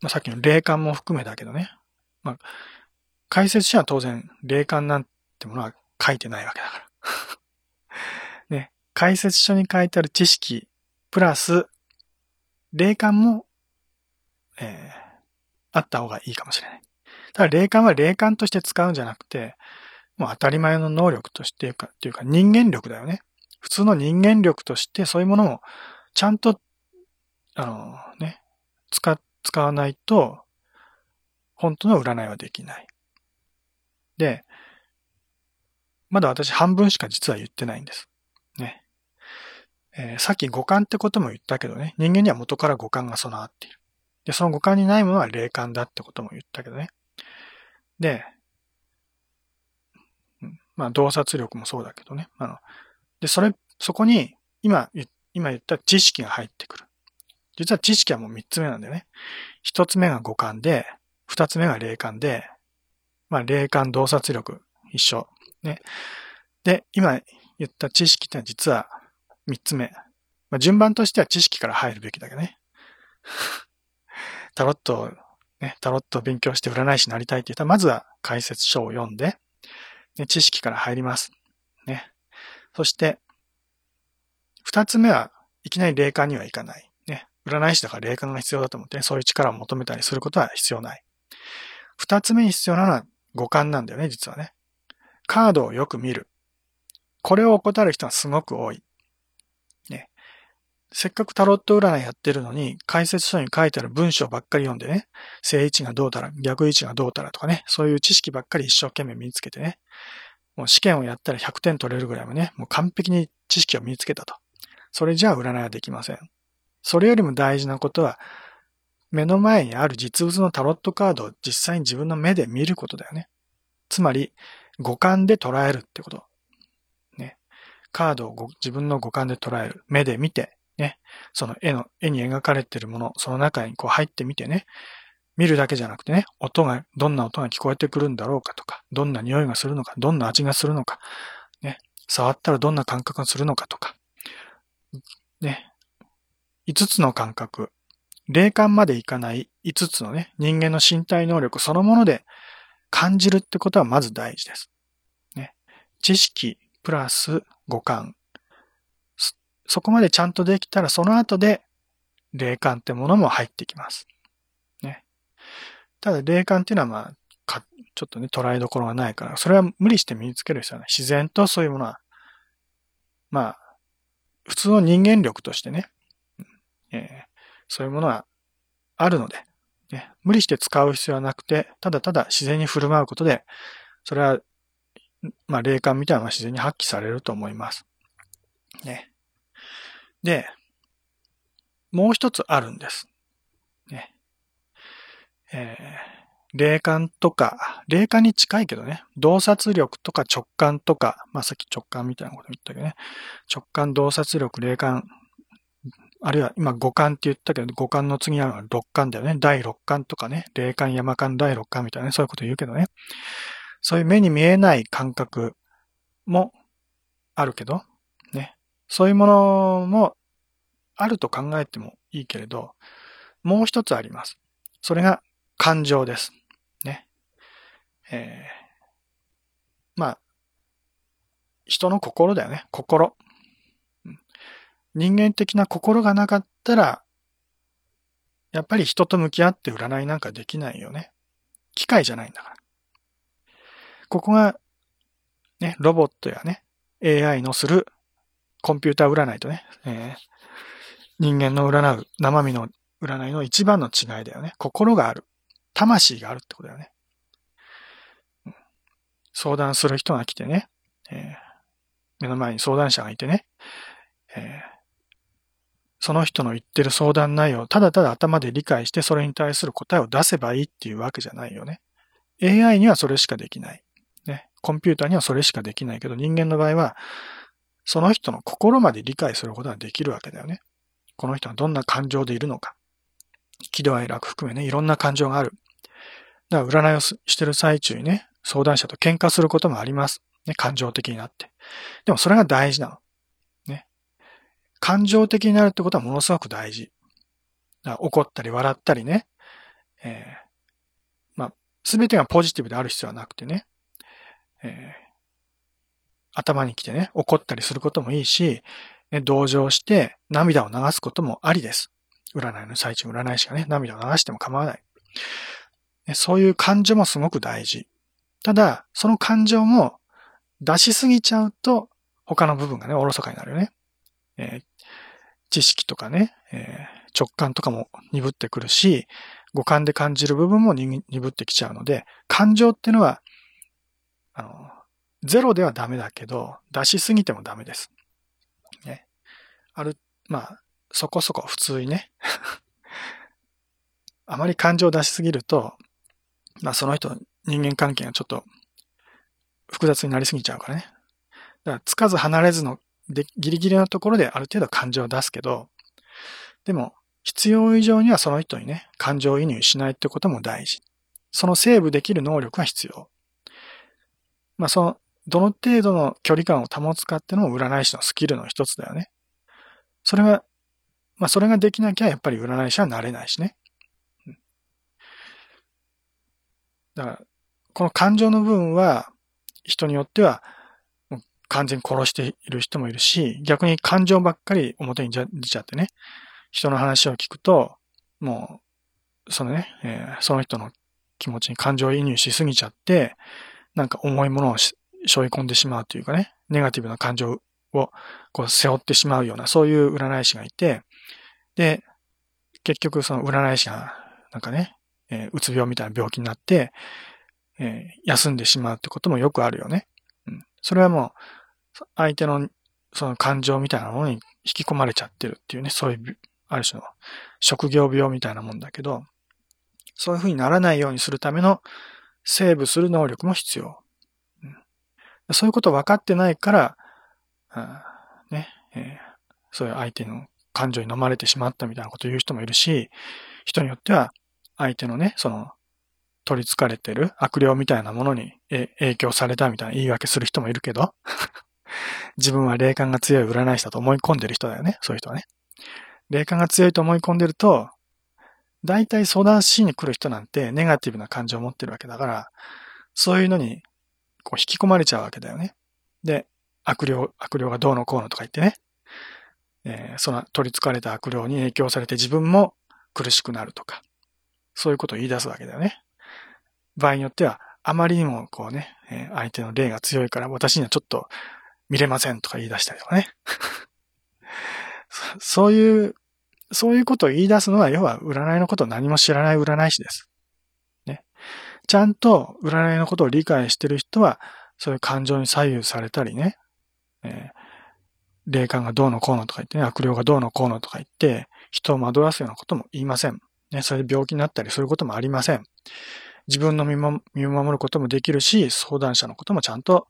Speaker 1: まあ、さっきの霊感も含めだけどね。まあ、解説書は当然、霊感なんてものは書いてないわけだから。ね、解説書に書いてある知識、プラス、霊感も、えー、あった方がいいかもしれない。ただ霊感は霊感として使うんじゃなくて、もう当たり前の能力としてか、っていうか人間力だよね。普通の人間力としてそういうものをちゃんと、あのね、使、使わないと、本当の占いはできない。で、まだ私半分しか実は言ってないんです。ね。えー、さっき五感ってことも言ったけどね、人間には元から五感が備わっている。で、その五感にないものは霊感だってことも言ったけどね。で、まあ、洞察力もそうだけどね。あの、で、それ、そこに、今、今言った知識が入ってくる。実は知識はもう三つ目なんだよね。一つ目が五感で、二つ目が霊感で、まあ、霊感、洞察力、一緒。ね。で、今言った知識ってのは実は三つ目。まあ、順番としては知識から入るべきだけどね。タロットね、タロットを勉強して占い師になりたいって言ったら、まずは解説書を読んで、ね、知識から入ります。そして、二つ目はいきなり霊感にはいかない。ね。占い師だから霊感が必要だと思って、ね、そういう力を求めたりすることは必要ない。二つ目に必要なのは五感なんだよね、実はね。カードをよく見る。これを怠る人はすごく多い。ねせっかくタロット占いやってるのに、解説書に書いてある文章ばっかり読んでね、正位置がどうたら、逆位置がどうたらとかね、そういう知識ばっかり一生懸命身につけてね、もう試験をやったら100点取れるぐらいもね、もう完璧に知識を身につけたと。それじゃあ占いはできません。それよりも大事なことは、目の前にある実物のタロットカードを実際に自分の目で見ることだよね。つまり、五感で捉えるってこと。ね。カードを自分の五感で捉える。目で見て、ね。その絵の、絵に描かれているもの、その中にこう入ってみてね。見るだけじゃなくてね、音が、どんな音が聞こえてくるんだろうかとか、どんな匂いがするのか、どんな味がするのか、ね。触ったらどんな感覚がするのかとか、ね。5つの感覚、霊感までいかない5つのね、人間の身体能力そのもので感じるってことはまず大事です。ね。知識プラス五感。そこまでちゃんとできたらその後で霊感ってものも入ってきます。ただ霊感っていうのはまあ、かちょっとね、捉えどころがないから、それは無理して身につける必要はない。自然とそういうものは、まあ、普通の人間力としてね、えー、そういうものはあるので、ね、無理して使う必要はなくて、ただただ自然に振る舞うことで、それは、まあ、霊感みたいなのは自然に発揮されると思います。ね。で、もう一つあるんです。えー、霊感とか、霊感に近いけどね、洞察力とか直感とか、まあ、さっき直感みたいなこと言ったけどね、直感、洞察力、霊感、あるいは今五感って言ったけど、五感の次は六感だよね。第六感とかね、霊感、山感、第六感みたいなね、そういうこと言うけどね。そういう目に見えない感覚もあるけど、ね。そういうものもあると考えてもいいけれど、もう一つあります。それが感情です。ね。えー、まあ、人の心だよね。心。人間的な心がなかったら、やっぱり人と向き合って占いなんかできないよね。機械じゃないんだから。ここが、ね、ロボットやね、AI のするコンピューター占いとね、えー、人間の占う生身の占いの一番の違いだよね。心がある。魂があるってことだよね。相談する人が来てね、えー、目の前に相談者がいてね、えー、その人の言ってる相談内容をただただ頭で理解してそれに対する答えを出せばいいっていうわけじゃないよね。AI にはそれしかできない。ね。コンピューターにはそれしかできないけど人間の場合はその人の心まで理解することができるわけだよね。この人はどんな感情でいるのか。喜怒哀楽含めね、いろんな感情がある。だから占いをしてる最中にね、相談者と喧嘩することもあります。ね、感情的になって。でもそれが大事なの。ね感情的になるってことはものすごく大事。怒ったり笑ったりね。えー、まあ、すべてがポジティブである必要はなくてね。えー、頭に来てね、怒ったりすることもいいし、ね、同情して涙を流すこともありです。占いの最中、占い師がね、涙を流しても構わない。そういう感情もすごく大事。ただ、その感情も出しすぎちゃうと、他の部分がね、おろそかになるよね。えー、知識とかね、えー、直感とかも鈍ってくるし、五感で感じる部分も鈍ってきちゃうので、感情っていうのは、あの、ゼロではダメだけど、出しすぎてもダメです。ね。ある、まあ、そこそこ普通にね。あまり感情を出しすぎると、まあその人、人間関係がちょっと複雑になりすぎちゃうからね。だから、つかず離れずので、ギリギリのところである程度感情を出すけど、でも、必要以上にはその人にね、感情移入しないってことも大事。そのセーブできる能力が必要。まあ、その、どの程度の距離感を保つかってのも占い師のスキルの一つだよね。それが、まあ、それができなきゃやっぱり占い師はなれないしね。うん、だから、この感情の部分は、人によっては、完全に殺している人もいるし、逆に感情ばっかり表に出ちゃってね、人の話を聞くと、もう、そのね、えー、その人の気持ちに感情移入しすぎちゃって、なんか重いものを背負い込んでしまうというかね、ネガティブな感情をこう背負ってしまうような、そういう占い師がいて、で、結局その占い師が、なんかね、えー、うつ病みたいな病気になって、えー、休んでしまうってこともよくあるよね。うん。それはもう、相手のその感情みたいなものに引き込まれちゃってるっていうね、そういう、ある種の職業病みたいなもんだけど、そういうふうにならないようにするためのセーブする能力も必要。うん、そういうこと分かってないから、あね、えー、そういう相手の感情に飲まれてしまったみたいなことを言う人もいるし、人によっては相手のね、その取り憑かれてる悪霊みたいなものに影響されたみたいな言い訳する人もいるけど、自分は霊感が強い占い師だと思い込んでる人だよね。そういう人はね。霊感が強いと思い込んでると、大体相談しに来る人なんてネガティブな感情を持ってるわけだから、そういうのにこう引き込まれちゃうわけだよね。で、悪霊、悪霊がどうのこうのとか言ってね、えー、その取り憑かれた悪霊に影響されて自分も苦しくなるとか、そういうことを言い出すわけだよね。場合によっては、あまりにもこうね、え相手の霊が強いから私にはちょっと見れませんとか言い出したりとかね。そういう、そういうことを言い出すのは、要は占いのことを何も知らない占い師です。ね。ちゃんと占いのことを理解してる人は、そういう感情に左右されたりね、えー、霊感がどうのこうのとか言ってね、悪霊がどうのこうのとか言って、人を惑わすようなことも言いません。ね、それで病気になったりすることもありません。自分の身も身を守ることもできるし、相談者のこともちゃんと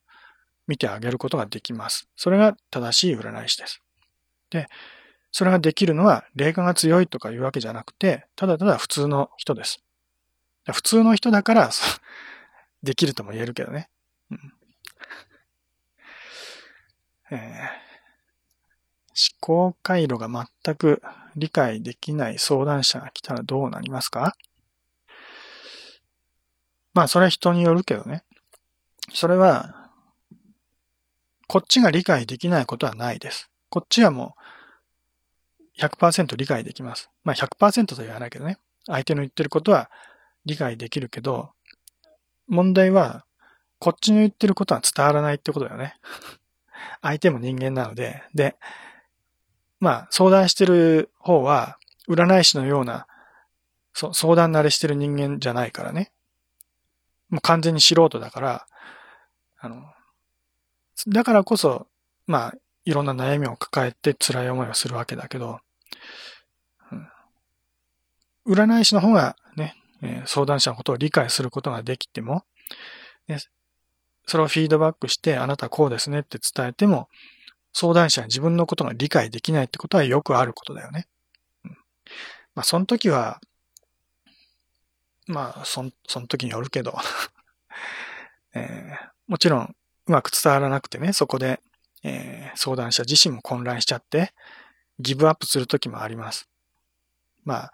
Speaker 1: 見てあげることができます。それが正しい占い師です。で、それができるのは霊感が強いとかいうわけじゃなくて、ただただ普通の人です。普通の人だから できるとも言えるけどね。うんえー、思考回路が全く理解できない相談者が来たらどうなりますか？まあ、それは人によるけどね。それは、こっちが理解できないことはないです。こっちはもう100%理解できます。まあ100%とは言わないけどね。相手の言ってることは理解できるけど、問題は、こっちの言ってることは伝わらないってことだよね。相手も人間なので、で、まあ相談してる方は、占い師のような、相談慣れしてる人間じゃないからね。もう完全に素人だから、あの、だからこそ、まあ、いろんな悩みを抱えて辛い思いをするわけだけど、うん、占い師の方がね、え、相談者のことを理解することができても、ね、それをフィードバックして、あなたこうですねって伝えても、相談者は自分のことが理解できないってことはよくあることだよね。まあ、その時は、まあ、そん、その時によるけど えー、もちろん、うまく伝わらなくてね、そこで、えー、相談者自身も混乱しちゃって、ギブアップする時もあります。まあ、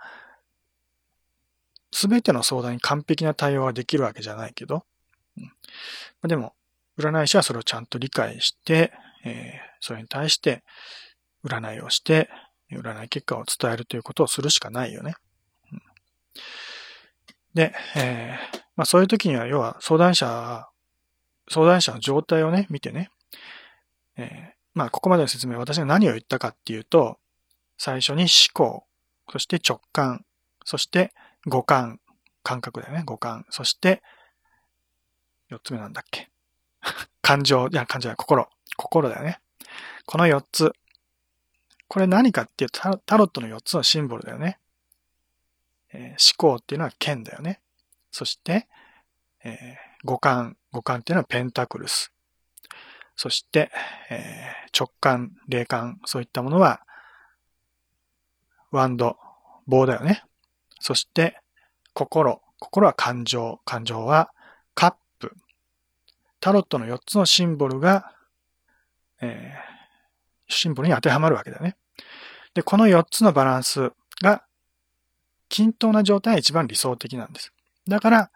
Speaker 1: すべての相談に完璧な対応はできるわけじゃないけど、うん、でも、占い師はそれをちゃんと理解して、えー、それに対して占いをして、占い結果を伝えるということをするしかないよね。で、えー、まあそういう時には、要は相談者、相談者の状態をね、見てね、えー、まあここまでの説明、私が何を言ったかっていうと、最初に思考、そして直感、そして五感、感覚だよね、五感、そして、四つ目なんだっけ？感情、いや、感情は心。心だよね。この四つ。これ何かっていうと、タロットの四つのシンボルだよね。えー、思考っていうのは剣だよね。そして、えー、五感。五感っていうのはペンタクルス。そして、えー、直感、霊感、そういったものは、ワンド、棒だよね。そして、心。心は感情。感情はカップ。タロットの4つのシンボルが、えー、シンボルに当てはまるわけだよね。で、この4つのバランスが均等な状態が一番理想的なんです。だから、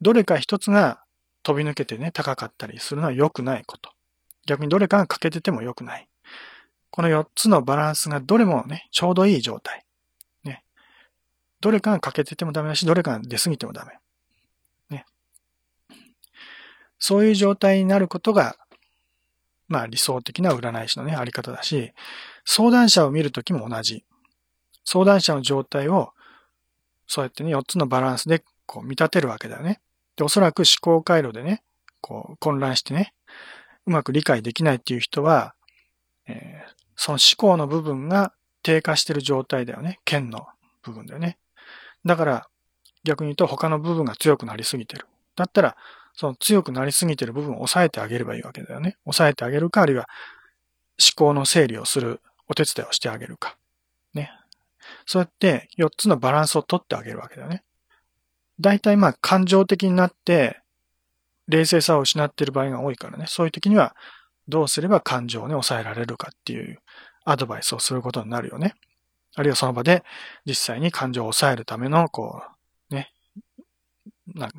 Speaker 1: どれか一つが飛び抜けてね、高かったりするのは良くないこと。逆にどれかが欠けてても良くない。この4つのバランスがどれもね、ちょうどいい状態。ね。どれかが欠けててもダメだし、どれかが出過ぎてもダメ。ね。そういう状態になることが、まあ理想的な占い師のね、あり方だし、相談者を見るときも同じ。相談者の状態をそうやってね、4つのバランスでこう見立てるわけだよね。で、おそらく思考回路でね、こう混乱してね、うまく理解できないっていう人は、えー、その思考の部分が低下してる状態だよね。剣の部分だよね。だから、逆に言うと他の部分が強くなりすぎてる。だったら、その強くなりすぎてる部分を抑えてあげればいいわけだよね。抑えてあげるか、あるいは思考の整理をするお手伝いをしてあげるか。ね。そうやって4つのバランスを取ってあげるわけだよね。大体まあ感情的になって冷静さを失っている場合が多いからね。そういう時にはどうすれば感情をね、抑えられるかっていうアドバイスをすることになるよね。あるいはその場で実際に感情を抑えるための、こう、ね、な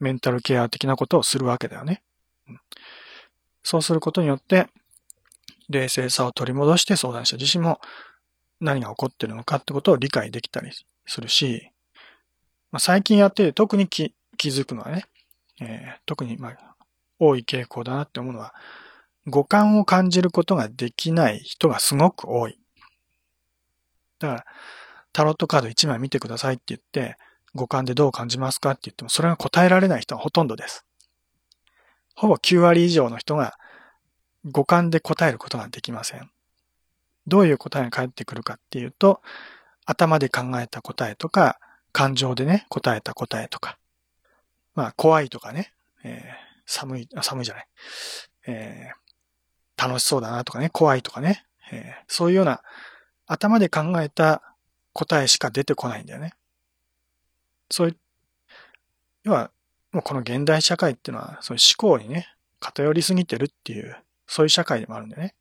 Speaker 1: メンタルケア的なことをするわけだよね。そうすることによって、冷静さを取り戻して相談者自身も何が起こってるのかってことを理解できたりするし、まあ、最近やってて特に気づくのはね、えー、特にまあ多い傾向だなって思うのは、五感を感じることができない人がすごく多い。だから、タロットカード1枚見てくださいって言って、五感でどう感じますかって言っても、それが答えられない人はほとんどです。ほぼ9割以上の人が五感で答えることができません。どういう答えが返ってくるかっていうと、頭で考えた答えとか、感情でね、答えた答えとか、まあ、怖いとかね、えー、寒い、寒いじゃない、えー、楽しそうだなとかね、怖いとかね、えー、そういうような頭で考えた答えしか出てこないんだよね。そういう、要は、もうこの現代社会っていうのは、そういう思考にね、偏りすぎてるっていう、そういう社会でもあるんだよね。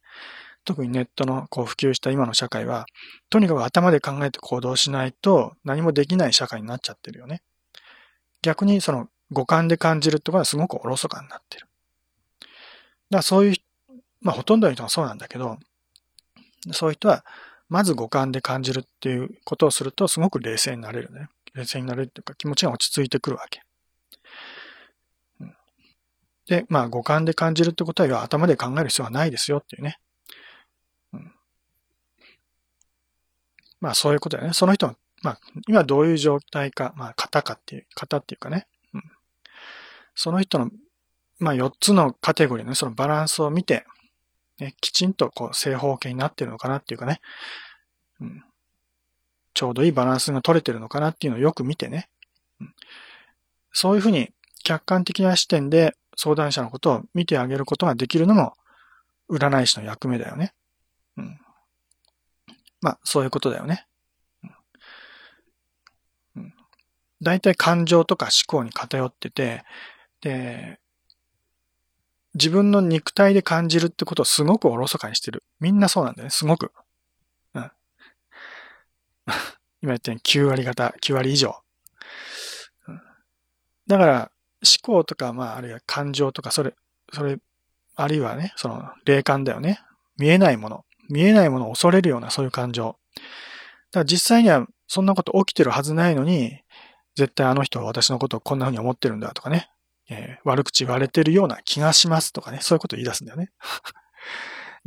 Speaker 1: 特にネットのこう普及した今の社会は、とにかく頭で考えて行動しないと何もできない社会になっちゃってるよね。逆にその五感で感じるってことはすごくおろそかになってる。だからそういう、まあほとんどの人がそうなんだけど、そういう人はまず五感で感じるっていうことをするとすごく冷静になれるね。冷静になれるっていうか気持ちが落ち着いてくるわけ。で、まあ五感で感じるってことは頭で考える必要はないですよっていうね。うん、まあそういうことだよね。その人の、まあ今どういう状態か、まあ型かっていう、型っていうかね。うん、その人の、まあ4つのカテゴリーの、そのバランスを見て、ね、きちんとこう正方形になってるのかなっていうかね、うん、ちょうどいいバランスが取れてるのかなっていうのをよく見てね、そういうふうに客観的な視点で相談者のことを見てあげることができるのも占い師の役目だよね。うん。まあ、そういうことだよね。うん。大体感情とか思考に偏ってて、で、自分の肉体で感じるってことをすごくおろそかにしてる。みんなそうなんだよね。すごく。今言ったように9割方、9割以上。だから、思考とか、まあ、あるいは感情とか、それ、それ、あるいはね、その、霊感だよね。見えないもの。見えないものを恐れるような、そういう感情。だから実際には、そんなこと起きてるはずないのに、絶対あの人は私のことをこんな風に思ってるんだとかね。えー、悪口言われてるような気がしますとかね、そういうことを言い出すんだよね。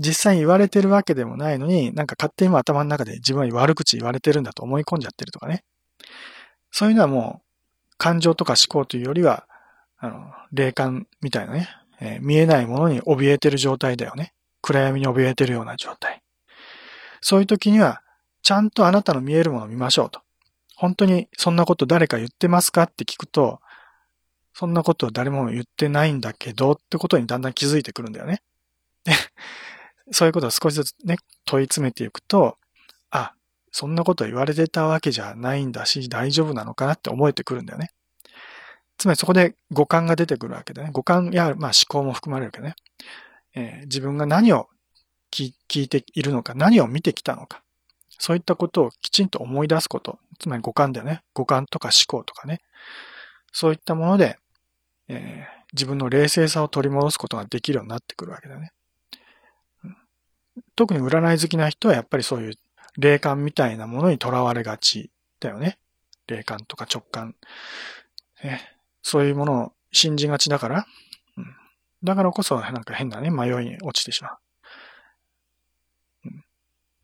Speaker 1: 実際に言われてるわけでもないのに、なんか勝手に頭の中で自分は悪口言われてるんだと思い込んじゃってるとかね。そういうのはもう、感情とか思考というよりは、あの、霊感みたいなね、えー、見えないものに怯えてる状態だよね。暗闇に怯えてるような状態。そういう時には、ちゃんとあなたの見えるものを見ましょうと。本当にそんなこと誰か言ってますかって聞くと、そんなこと誰も言ってないんだけどってことにだんだん気づいてくるんだよね。で、そういうことを少しずつね、問い詰めていくと、あ、そんなこと言われてたわけじゃないんだし、大丈夫なのかなって思えてくるんだよね。つまりそこで五感が出てくるわけだね。五感や、まあ思考も含まれるけどね。えー、自分が何を聞いているのか、何を見てきたのか。そういったことをきちんと思い出すこと。つまり五感だよね。五感とか思考とかね。そういったもので、えー、自分の冷静さを取り戻すことができるようになってくるわけだね。特に占い好きな人はやっぱりそういう霊感みたいなものにとらわれがちだよね。霊感とか直感。えそういうものを信じがちだから、うん、だからこそなんか変なね、迷いに落ちてしまう。うん、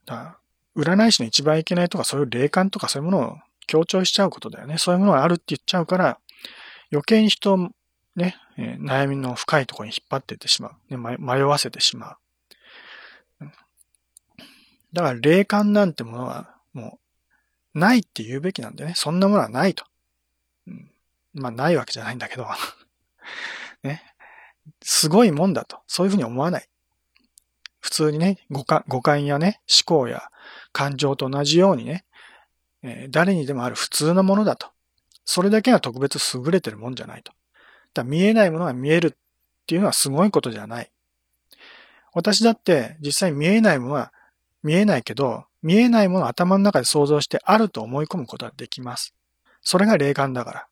Speaker 1: だ占い師の一番いけないとかそういう霊感とかそういうものを強調しちゃうことだよね。そういうものがあるって言っちゃうから、余計に人をね、え、悩みの深いところに引っ張っていってしまう。ね、迷わせてしまう。だから霊感なんてものはもうないって言うべきなんだよね。そんなものはないと。うん、まあないわけじゃないんだけど。ね。すごいもんだと。そういうふうに思わない。普通にね、五感五感やね、思考や感情と同じようにね、えー、誰にでもある普通のものだと。それだけが特別優れてるもんじゃないと。だ見えないものが見えるっていうのはすごいことじゃない。私だって実際見えないものは見えないけど、見えないものを頭の中で想像してあると思い込むことができます。それが霊感だから。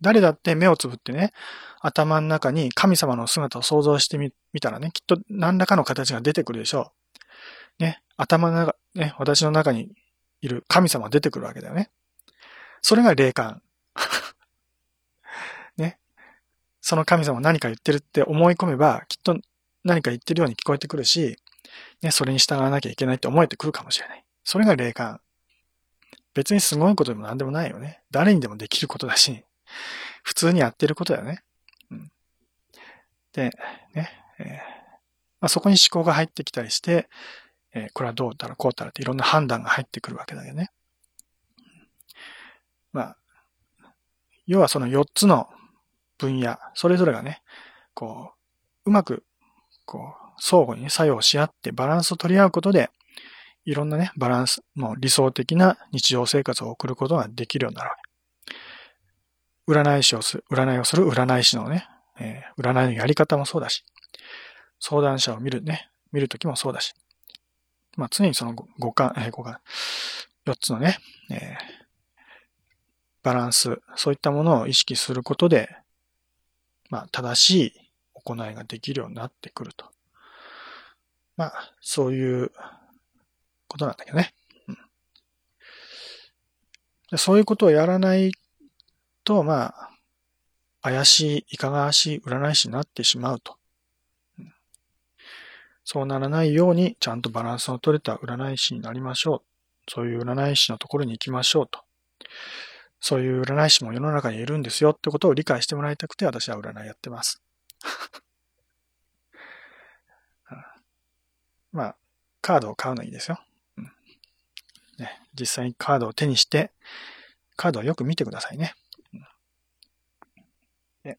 Speaker 1: 誰だって目をつぶってね、頭の中に神様の姿を想像してみたらね、きっと何らかの形が出てくるでしょう。ね、頭の中、ね、私の中にいる神様が出てくるわけだよね。それが霊感。ね。その神様何か言ってるって思い込めば、きっと何か言ってるように聞こえてくるし、ね、それに従わなきゃいけないって思えてくるかもしれない。それが霊感。別にすごいことでも何でもないよね。誰にでもできることだし、普通にやってることだよね。うん、で、ね、えー、まあ、そこに思考が入ってきたりして、えー、これはどうだらこうだらっていろんな判断が入ってくるわけだよね。まあ、要はその4つの分野、それぞれがね、こう、うまく、こう、相互に作用し合ってバランスを取り合うことで、いろんなね、バランス、の理想的な日常生活を送ることができるようになるわけ。占い師をする、占いをする占い師のね、えー、占いのやり方もそうだし、相談者を見るね、見るときもそうだし、まあ常にその五感、えー、五感、四つのね、えー、バランス、そういったものを意識することで、まあ正しい行いができるようになってくると。まあ、そういうことなんだけどね。うん、そういうことをやらないと、まあ、怪しい、いかがわしい占い師になってしまうと。そうならないように、ちゃんとバランスの取れた占い師になりましょう。そういう占い師のところに行きましょうと。そういう占い師も世の中にいるんですよってことを理解してもらいたくて私は占いやってます。まあ、カードを買うのいいですよ。うん。ね、実際にカードを手にして、カードをよく見てくださいね。うん、で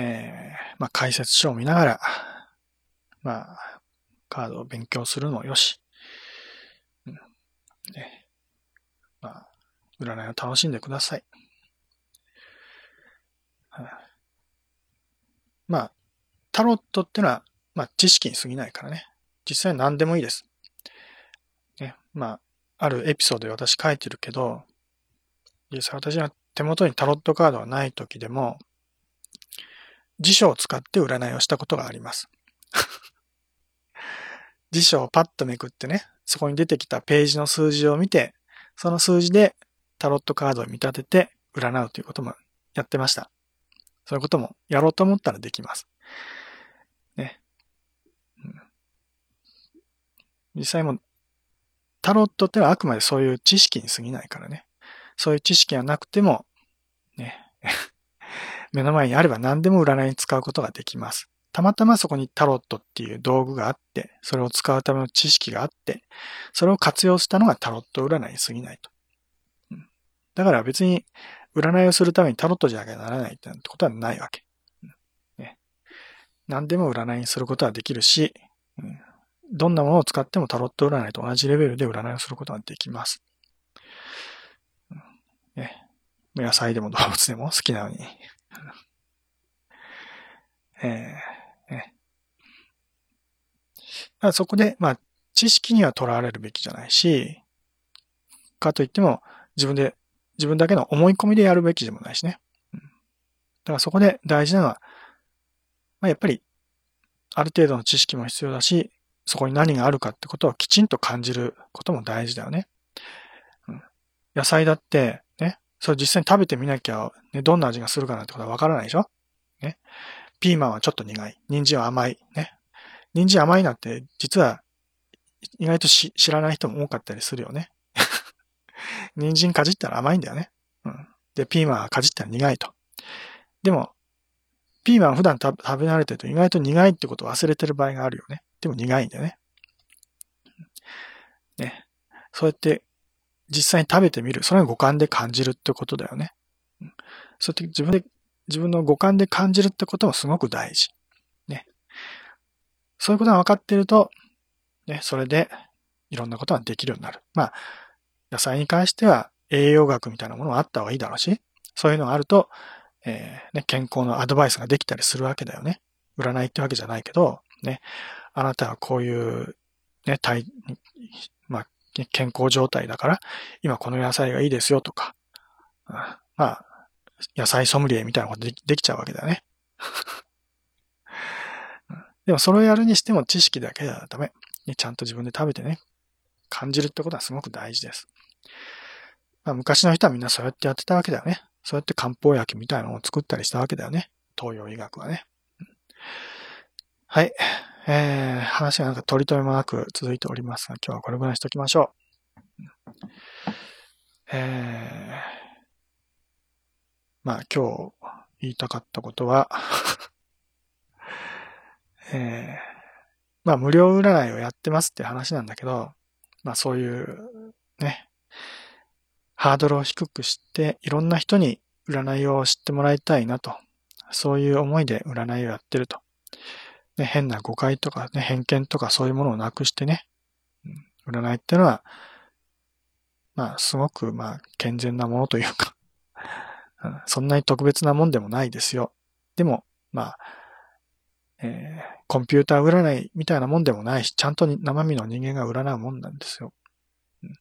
Speaker 1: えー、まあ、解説書を見ながら、まあ、カードを勉強するのもよし。うん。ね、まあ、占いを楽しんでください。まあ、タロットってのはまあ、知識に過ぎないからね。実際何でもいいです。ね。まあ、あるエピソードで私書いてるけど、実際私は手元にタロットカードがない時でも、辞書を使って占いをしたことがあります。辞書をパッとめくってね、そこに出てきたページの数字を見て、その数字でタロットカードを見立てて占うということもやってました。そういうこともやろうと思ったらできます。ね。実際も、タロットってのはあくまでそういう知識に過ぎないからね。そういう知識がなくても、ね、目の前にあれば何でも占いに使うことができます。たまたまそこにタロットっていう道具があって、それを使うための知識があって、それを活用したのがタロット占いに過ぎないと。だから別に占いをするためにタロットじゃなきゃならないってことはないわけ。ね、何でも占いにすることはできるし、うん、どんなものを使ってもタロット占いと同じレベルで占いをすることができます。ね、野菜でも動物でも好きなのに。えーね、そこで、まあ、知識にはとらわれるべきじゃないし、かといっても自分で、自分だけの思い込みでやるべきでもないしね。だからそこで大事なのは、まあ、やっぱり、ある程度の知識も必要だし、そこに何があるかってことをきちんと感じることも大事だよね。うん、野菜だって、ね、それ実際に食べてみなきゃ、ね、どんな味がするかなんてことはわからないでしょ？ね。ピーマンはちょっと苦い。人参は甘い。ね。人参甘いなんて、実は、意外と知らない人も多かったりするよね。人参かじったら甘いんだよね。うん。で、ピーマンはかじったら苦いと。でも、ピーマン普段食べ慣れてると意外と苦いってことを忘れてる場合があるよね。でも苦いんだよね。ね。そうやって実際に食べてみる。それが五感で感じるってことだよね。そうやって自分で、自分の五感で感じるってこともすごく大事。ね。そういうことが分かってると、ね、それでいろんなことができるようになる。まあ、野菜に関しては栄養学みたいなものがあった方がいいだろうし、そういうのがあると、えー、ね、健康のアドバイスができたりするわけだよね。占いってわけじゃないけど、ね、あなたはこういう、ね、体、まあ、健康状態だから、今この野菜がいいですよとか、まあ、野菜ソムリエみたいなことでできちゃうわけだよね。でもそれをやるにしても知識だけではダメ。ちゃんと自分で食べてね、感じるってことはすごく大事です。まあ、昔の人はみんなそうやってやってたわけだよね。そうやって漢方薬みたいなのを作ったりしたわけだよね。東洋医学はね。はい。えー、話がなんか取り留めもなく続いておりますが、今日はこれぐらいにしときましょう。えー、まあ今日言いたかったことは えー、まあ無料占いをやってますって話なんだけど、まあそういうね、ハードルを低くして、いろんな人に占いを知ってもらいたいなと。そういう思いで占いをやってると。ね、変な誤解とかね、偏見とかそういうものをなくしてね、うん占いってのは、まあ、すごく、まあ、健全なものというか そんなに特別なもんでもないですよ。でも、まあ、えー、コンピューター占いみたいなもんでもないし、ちゃんと生身の人間が占うもんなんですよ。うん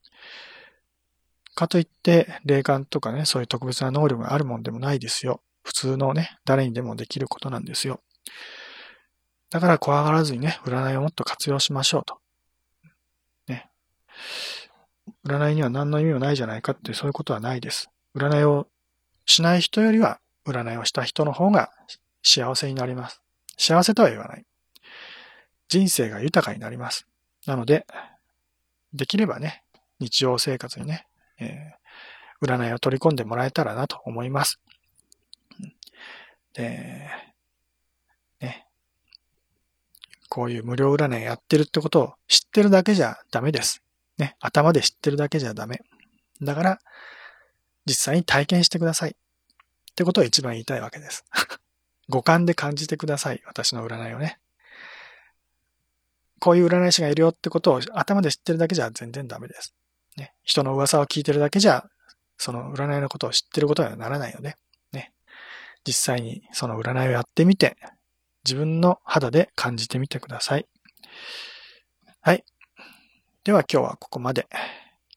Speaker 1: かといって、霊感とかね、そういう特別な能力があるもんでもないですよ。普通のね、誰にでもできることなんですよ。だから怖がらずにね、占いをもっと活用しましょうと。ね。占いには何の意味もないじゃないかってそういうことはないです。占いをしない人よりは、占いをした人の方が幸せになります。幸せとは言わない。人生が豊かになります。なので、できればね、日常生活にね、えー、占いを取り込んでもらえたらなと思います。で、こういう無料占いやってるってことを知ってるだけじゃダメです。ね、頭で知ってるだけじゃダメ。だから、実際に体験してください。ってことを一番言いたいわけです。五感で感じてください。私の占いをね。こういう占い師がいるよってことを頭で知ってるだけじゃ全然ダメです。ね。人の噂を聞いてるだけじゃ、その占いのことを知ってることにはならないので、ね。実際にその占いをやってみて、自分の肌で感じてみてください。はい。では今日はここまで。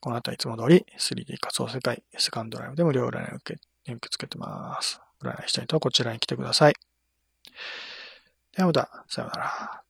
Speaker 1: この後はいつも通り 3D 仮想世界セカンドライブで無料占いを受け受け付けてます。占いしたい人はこちらに来てください。ではまた、さようなら。